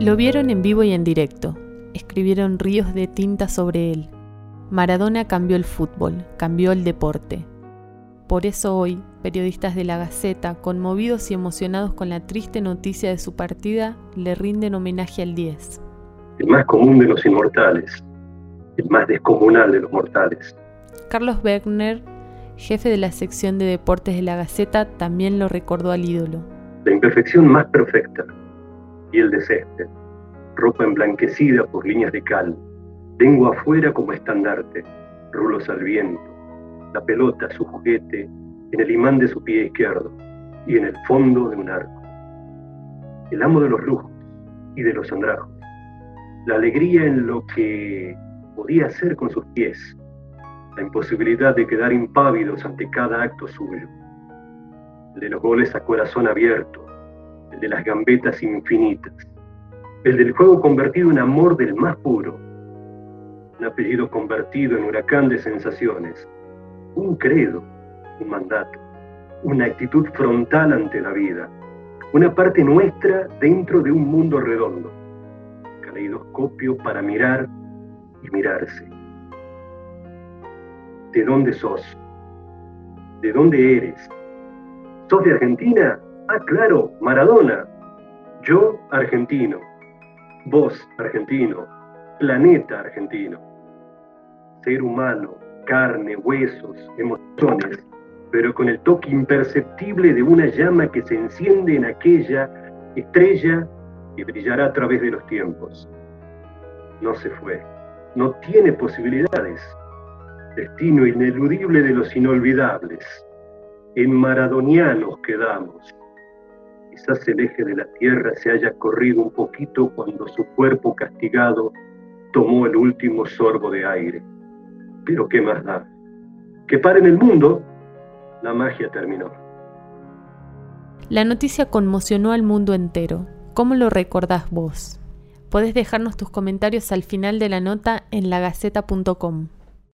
Lo vieron en vivo y en directo. Escribieron ríos de tinta sobre él. Maradona cambió el fútbol, cambió el deporte. Por eso hoy, periodistas de la Gaceta, conmovidos y emocionados con la triste noticia de su partida, le rinden homenaje al 10. El más común de los inmortales, el más descomunal de los mortales. Carlos Bergner, jefe de la sección de deportes de la Gaceta, también lo recordó al ídolo. La imperfección más perfecta, piel de césped, ropa emblanquecida por líneas de cal, lengua afuera como estandarte, rulos al viento, la pelota, su juguete, en el imán de su pie izquierdo y en el fondo de un arco. El amo de los lujos y de los andrajos, la alegría en lo que podía hacer con sus pies, la imposibilidad de quedar impávidos ante cada acto suyo, de los goles a corazón abierto, de las gambetas infinitas, el del juego convertido en amor del más puro, un apellido convertido en huracán de sensaciones, un credo, un mandato, una actitud frontal ante la vida, una parte nuestra dentro de un mundo redondo, caleidoscopio para mirar y mirarse. ¿De dónde sos? ¿De dónde eres? ¿Sos de Argentina? Ah, claro, Maradona. Yo, argentino. Vos, argentino. Planeta argentino. Ser humano, carne, huesos, emociones, pero con el toque imperceptible de una llama que se enciende en aquella estrella y brillará a través de los tiempos. No se fue, no tiene posibilidades. Destino ineludible de los inolvidables. En maradonianos quedamos. Quizás el eje de la tierra se haya corrido un poquito cuando su cuerpo castigado tomó el último sorbo de aire. Pero ¿qué más da? Que paren el mundo, la magia terminó. La noticia conmocionó al mundo entero. ¿Cómo lo recordás vos? Podés dejarnos tus comentarios al final de la nota en lagaceta.com.